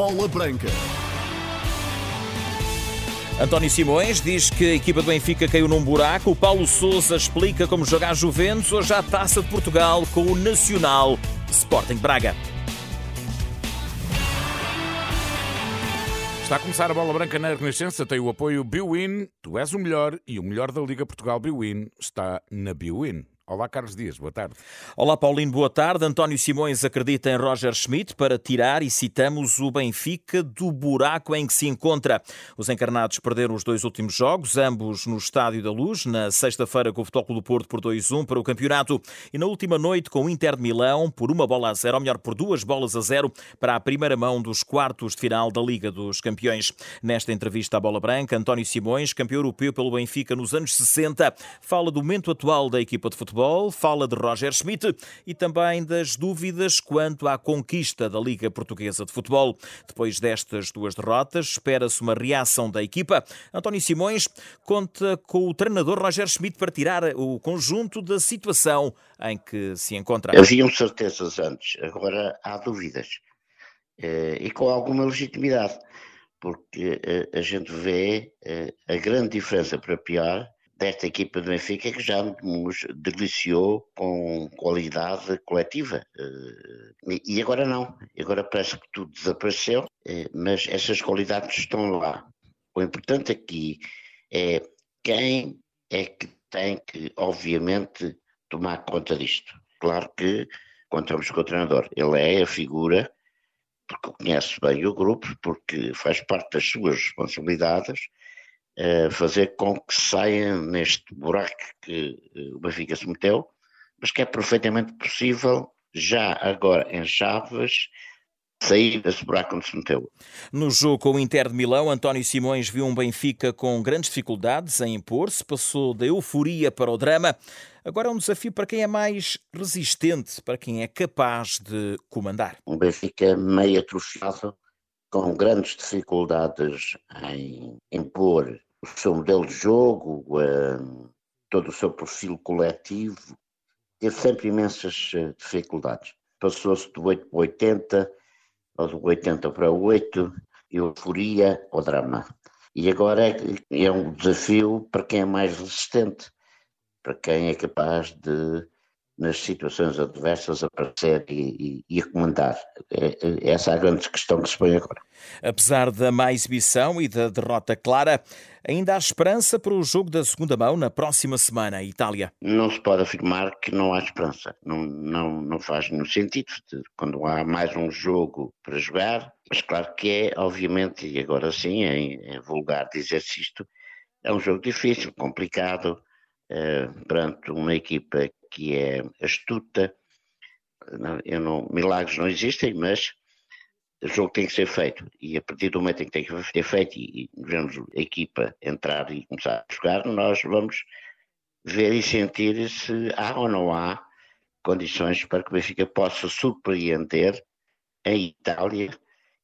Bola Branca. António Simões diz que a equipa do Benfica caiu num buraco. O Paulo Sousa explica como jogar Juventus hoje à Taça de Portugal com o Nacional Sporting Braga. Está a começar a bola branca na Renascença, tem o apoio Biwin. Tu és o melhor e o melhor da Liga Portugal Biwin está na Biwin. Olá, Carlos Dias, boa tarde. Olá, Paulino, boa tarde. António Simões acredita em Roger Schmidt para tirar, e citamos, o Benfica do buraco em que se encontra. Os encarnados perderam os dois últimos jogos, ambos no Estádio da Luz, na sexta-feira com o Futebol do Porto por 2-1 para o campeonato e na última noite com o Inter de Milão por uma bola a zero, ou melhor, por duas bolas a zero para a primeira mão dos quartos de final da Liga dos Campeões. Nesta entrevista à Bola Branca, António Simões, campeão europeu pelo Benfica nos anos 60, fala do momento atual da equipa de futebol futebol, fala de Roger Schmidt e também das dúvidas quanto à conquista da Liga Portuguesa de Futebol. Depois destas duas derrotas, espera-se uma reação da equipa. António Simões conta com o treinador Roger Schmidt para tirar o conjunto da situação em que se encontra. Haviam certezas antes, agora há dúvidas. Eh, e com alguma legitimidade, porque eh, a gente vê eh, a grande diferença para pior desta equipa do Benfica que já nos deliciou com qualidade coletiva. Eh, e agora não. Agora parece que tudo desapareceu, eh, mas essas qualidades estão lá. O importante aqui é quem é que tem que, obviamente, tomar conta disto. Claro que contamos com o treinador. Ele é a figura, porque conhece bem o grupo, porque faz parte das suas responsabilidades fazer com que saia neste buraco que eh, o Benfica se meteu, mas que é perfeitamente possível já agora em Chaves sair desse buraco onde se meteu. No jogo com o Inter de Milão, António Simões viu um Benfica com grandes dificuldades em impor-se, passou da euforia para o drama. Agora é um desafio para quem é mais resistente, para quem é capaz de comandar. Um Benfica meio atrofiado, com grandes dificuldades em impor o seu modelo de jogo, uh, todo o seu perfil coletivo, teve sempre imensas uh, dificuldades. Passou-se do 8 para 80, ou do 80 para 8, euforia ao drama. E agora é, é um desafio para quem é mais resistente, para quem é capaz de nas situações adversas aparecer e, e, e recomendar. É, é, essa é a grande questão que se põe agora. Apesar da má exibição e da derrota clara, ainda há esperança para o jogo da segunda mão na próxima semana, Itália? Não se pode afirmar que não há esperança. Não, não, não faz nenhum sentido. Quando há mais um jogo para jogar, mas claro que é, obviamente, e agora sim, é, é vulgar dizer-se isto, é um jogo difícil, complicado, eh, perante uma equipa que é astuta. Eu não, milagres não existem, mas o jogo tem que ser feito. E a partir do momento em que tem que ser feito e, e vemos a equipa entrar e começar a jogar, nós vamos ver e sentir se há ou não há condições para que o Benfica possa surpreender a Itália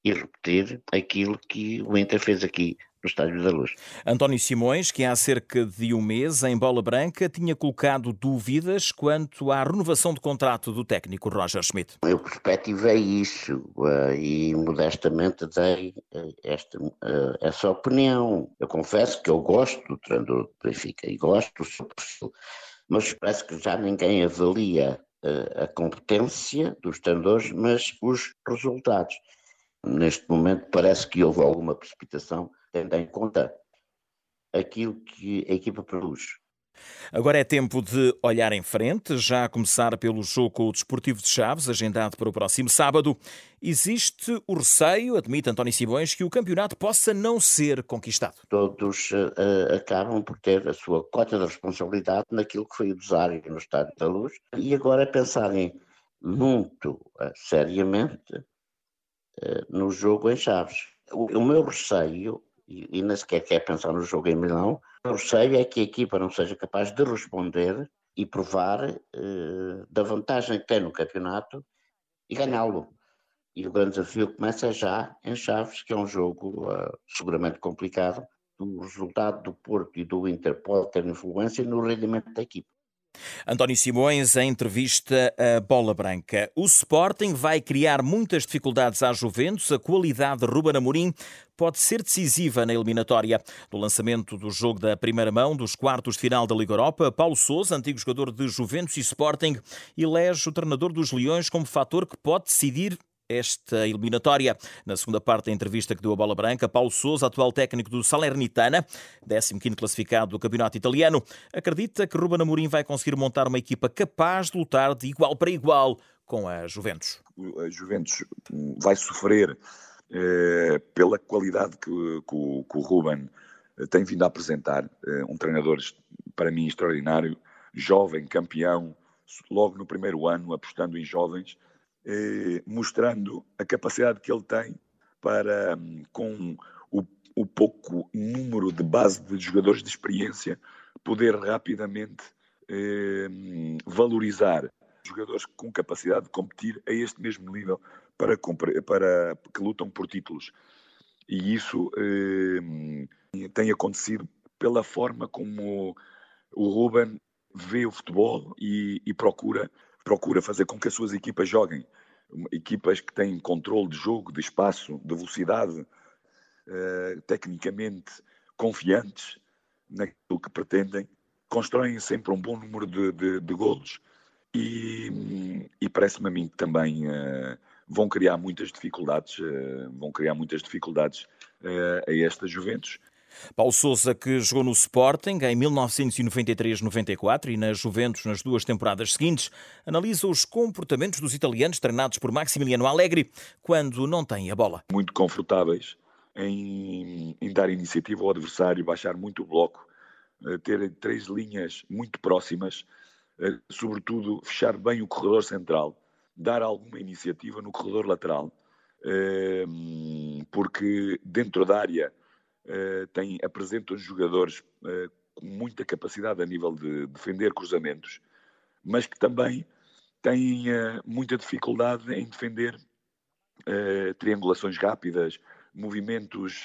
e repetir aquilo que o Inter fez aqui no Estádio da Luz. António Simões, que há cerca de um mês em Bola Branca tinha colocado dúvidas quanto à renovação de contrato do técnico Roger Schmidt. Eu perspectivei isso eh, e modestamente dei eh, esta, eh, essa opinião. Eu confesso que eu gosto do treinador do Benfica e gosto do seu perfil, mas parece que já ninguém avalia a competência dos treinadores, mas os resultados. Neste momento parece que houve alguma precipitação tendo em conta aquilo que a equipa produz. Agora é tempo de olhar em frente, já a começar pelo jogo com o Desportivo de Chaves, agendado para o próximo sábado. Existe o receio, admite António Simões, que o campeonato possa não ser conquistado. Todos uh, acabam por ter a sua cota de responsabilidade naquilo que foi o desário no Estádio da Luz e agora pensarem muito uh, seriamente uh, no jogo em Chaves. O, o meu receio e, e nem sequer quer pensar no jogo em Milão. O receio é que a equipa não seja capaz de responder e provar uh, da vantagem que tem no campeonato e ganhá-lo. E o grande desafio começa já em Chaves, que é um jogo uh, seguramente complicado. O resultado do Porto e do Inter pode ter influência no rendimento da equipa. António Simões, em entrevista à Bola Branca. O Sporting vai criar muitas dificuldades à Juventus. A qualidade de Ruben Amorim pode ser decisiva na eliminatória. No lançamento do jogo da primeira mão dos quartos de final da Liga Europa, Paulo Sousa, antigo jogador de Juventus e Sporting, elege o treinador dos Leões como fator que pode decidir esta eliminatória. Na segunda parte da entrevista que deu a bola branca, Paulo Sousa, atual técnico do Salernitana, 15º classificado do campeonato italiano, acredita que Ruben Amorim vai conseguir montar uma equipa capaz de lutar de igual para igual com a Juventus. A Juventus vai sofrer eh, pela qualidade que, que, que o Ruben eh, tem vindo a apresentar. Eh, um treinador, para mim, extraordinário, jovem, campeão, logo no primeiro ano, apostando em jovens eh, mostrando a capacidade que ele tem para, com o, o, pouco número de base de jogadores de experiência, poder rapidamente eh, valorizar jogadores com capacidade de competir a este mesmo nível para, para que lutam por títulos. E isso eh, tem acontecido pela forma como o Ruben vê o futebol e, e procura procura fazer com que as suas equipas joguem. Equipas que têm controle de jogo, de espaço, de velocidade, uh, tecnicamente confiantes naquilo que pretendem, constroem sempre um bom número de, de, de golos e, e parece-me a mim que também uh, vão criar muitas dificuldades, uh, vão criar muitas dificuldades a esta Juventus Paulo Sousa, que jogou no Sporting em 1993-94 e na Juventus nas duas temporadas seguintes, analisa os comportamentos dos italianos treinados por Maximiliano Allegri quando não têm a bola. Muito confortáveis em, em dar iniciativa ao adversário, baixar muito o bloco, eh, ter três linhas muito próximas, eh, sobretudo fechar bem o corredor central, dar alguma iniciativa no corredor lateral, eh, porque dentro da área tem, apresentam jogadores uh, com muita capacidade a nível de defender cruzamentos, mas que também têm uh, muita dificuldade em defender triangulações rápidas, movimentos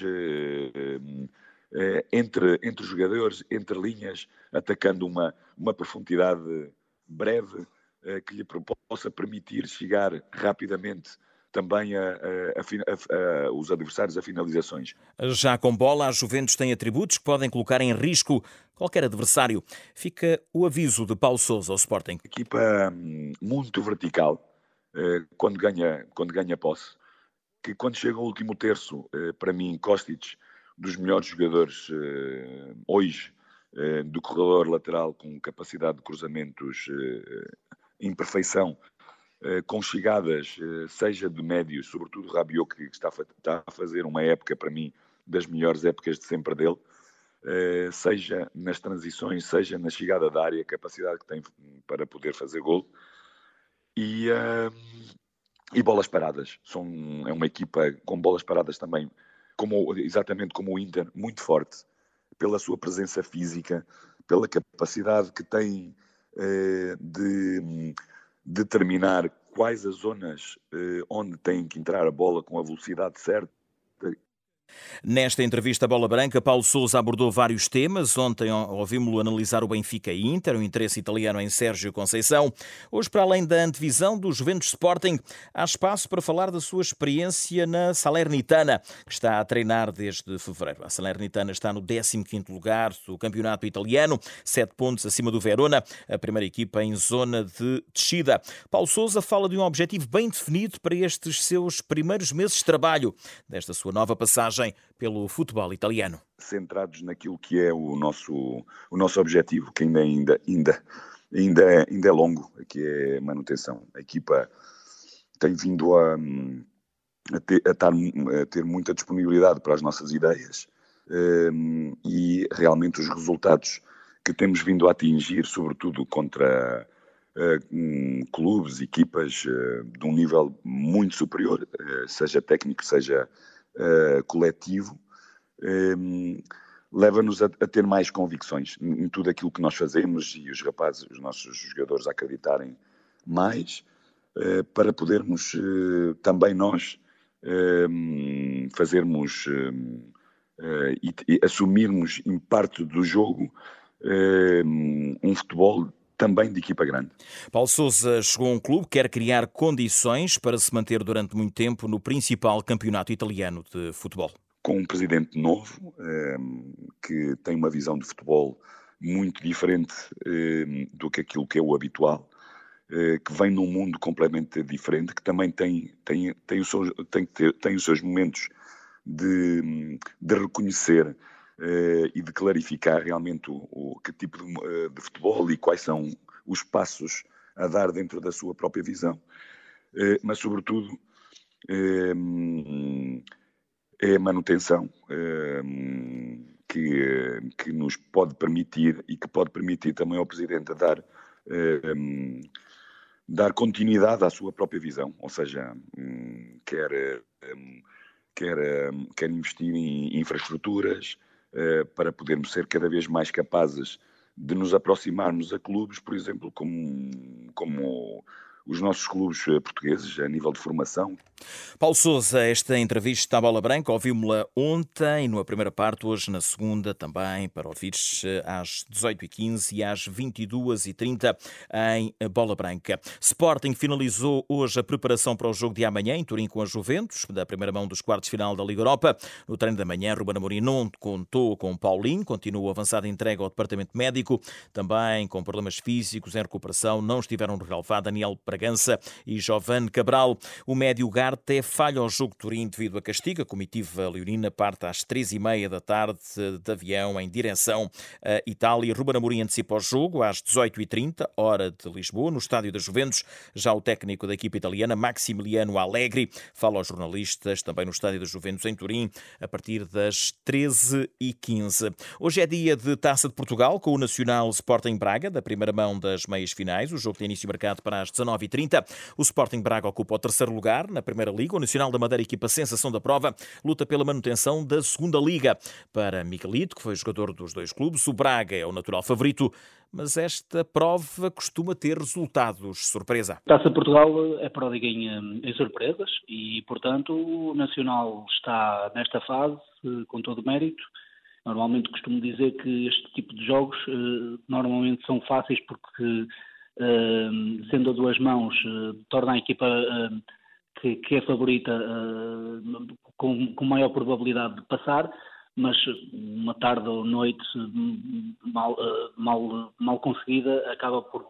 entre, entre jogadores, entre linhas, atacando uma, uma profundidade breve que lhe possa permitir chegar rapidamente também a, a, a, os adversários a finalizações. Já com bola, a Juventus tem atributos que podem colocar em risco qualquer adversário. Fica o aviso de Paulo Sousa ao Sporting. Equipa hum, muito vertical eh, quando ganha, quando ganha posse. Que quando chega ao último terço, eh, para mim, Kostic, dos melhores jogadores eh, hoje do corredor lateral com capacidade de cruzamentos em eh, com chegadas, eh, seja de médios, sobretudo Rabiot, que está a fazer uma época, para mim, das melhores épocas de sempre dele, eh, seja nas transições, seja na chegada da área, a capacidade que tem para poder fazer gol. E, e bolas paradas. São, é uma equipa com bolas paradas também, como, exatamente como o Inter, muito forte, pela sua presença física, pela capacidade que tem de determinar quais as zonas eh, onde tem que entrar a bola com a velocidade certa Nesta entrevista à Bola Branca, Paulo Sousa abordou vários temas. Ontem ouvimos-lo analisar o Benfica Inter, o interesse italiano em Sérgio Conceição. Hoje, para além da antevisão do Juventus Sporting, há espaço para falar da sua experiência na Salernitana, que está a treinar desde fevereiro. A Salernitana está no 15º lugar do campeonato italiano, sete pontos acima do Verona, a primeira equipa em zona de descida. Paulo Sousa fala de um objetivo bem definido para estes seus primeiros meses de trabalho, desta sua nova passagem pelo futebol italiano. Centrados naquilo que é o nosso, o nosso objetivo, que ainda, ainda, ainda, ainda, é, ainda é longo, que é manutenção. A equipa tem vindo a, a, ter, a, tar, a ter muita disponibilidade para as nossas ideias um, e realmente os resultados que temos vindo a atingir, sobretudo contra uh, clubes, equipas uh, de um nível muito superior, uh, seja técnico, seja uh, coletivo, um, ehm, leva-nos a, a, ter mais convicções em, tudo aquilo que nós fazemos e os rapazes, os nossos jogadores acreditarem mais, uh, para podermos uh, também nós ehm, fazermos ehm, e, e, assumirmos em parte do jogo um futebol também de equipa grande. Paulo Sousa chegou a um clube que quer criar condições para se manter durante muito tempo no principal campeonato italiano de futebol. Com um presidente novo, ehm, que tem uma visão de futebol muito diferente ehm, do que aquilo que é o habitual, eh, que vem num mundo completamente diferente, que também tem, tem, tem, o seu, tem, tem os seus momentos de, de reconhecer e de clarificar realmente o, o que tipo de, uh, de, futebol e quais são os passos a dar dentro da sua própria visão. Uh, mas, sobretudo, é a manutenção que, que nos pode permitir e que pode permitir também ao Presidente dar, dar continuidade à sua própria visão, ou seja, um, quer, um, quer, um, quer investir em infraestruturas, eh, para podermos ser cada vez mais capazes de nos aproximarmos a clubes, por exemplo, como, como os nossos clubes eh, portugueses a nível de formação. Paulo Souza, esta entrevista à Bola Branca, ouvimos-la ontem, numa primeira parte, hoje na segunda também, para ouvires eh, às 18h15 e às 22h30 em Bola Branca. Sporting finalizou hoje a preparação para o jogo de amanhã em Turim com a Juventus, da primeira mão dos quartos final da Liga Europa. No treino da manhã, Ruben Amorim não contou com Paulinho, continua avançada entrega ao departamento médico, também com problemas físicos em recuperação, não estiveram no relevado Daniel Bragança e Giovanni Cabral. O médio Garte falha ao jogo de Turim devido a castigo. A comitiva leonina parte às três e meia da tarde de avião em direção a Itália. Ruben Amorim antecipa o jogo às 18h30, hora de Lisboa, no estádio das Juventus. Já o técnico da equipa italiana, Maximiliano Allegri, fala aos jornalistas também no estádio das Juventus em Turim, a partir das 13h15. Hoje é dia de Taça de Portugal, com o Nacional Sporting Braga, da primeira mão das meias finais. O jogo tem início marcado para as 19 30 O Sporting Braga ocupa o terceiro lugar na Primeira Liga. O Nacional da Madeira, equipa sensação da prova, luta pela manutenção da Segunda Liga. Para Miguelito, que foi jogador dos dois clubes, o Braga é o natural favorito, mas esta prova costuma ter resultados surpresa. Taça Portugal é pródiga em, em surpresas e, portanto, o Nacional está nesta fase com todo o mérito. Normalmente costumo dizer que este tipo de jogos eh, normalmente são fáceis porque sendo a duas mãos, eh, torna a equipa que, que, é favorita com, com maior probabilidade de passar, mas uma tarde ou noite mal, eh, mal, mal conseguida acaba por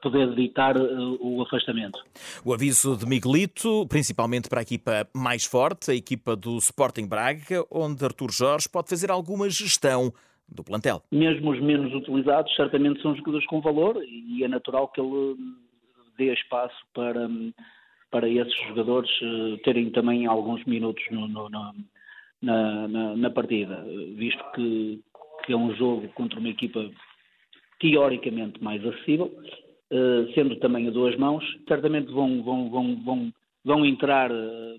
poder eh, o afastamento. O aviso de Miguelito, principalmente para a equipa mais forte, a equipa do Sporting Braga, onde Artur Jorge pode fazer alguma gestão do plantel. Mesmo os menos utilizados, certamente são jogadores com valor e é natural que ele dê espaço para, para esses jogadores eh, terem também alguns minutos no, no, no, na, na, na, partida, visto que, que é um jogo contra uma equipa teoricamente mais acessível, eh, sendo também a duas mãos, certamente vão, vão, vão, vão, vão entrar eh,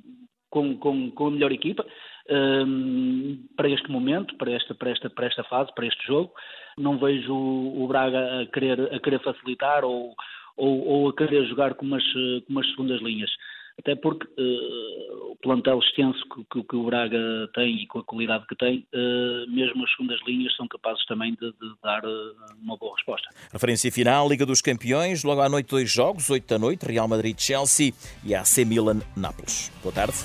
com, com, com a melhor equipa um, para este momento, para esta, para, esta, para esta fase, para este jogo. Não vejo o Braga a querer, a querer facilitar ou, ou, ou a querer jogar com umas, com umas segundas linhas. Até porque uh, o plantel extenso que, que, o Braga tem e com a qualidade que tem, uh, mesmo as segundas linhas são capazes também de, de dar uh, uma boa resposta. Referência final, Liga dos Campeões, logo à noite dois jogos, 8 da noite, Real Madrid-Chelsea e AC Milan-Nápoles. Boa tarde.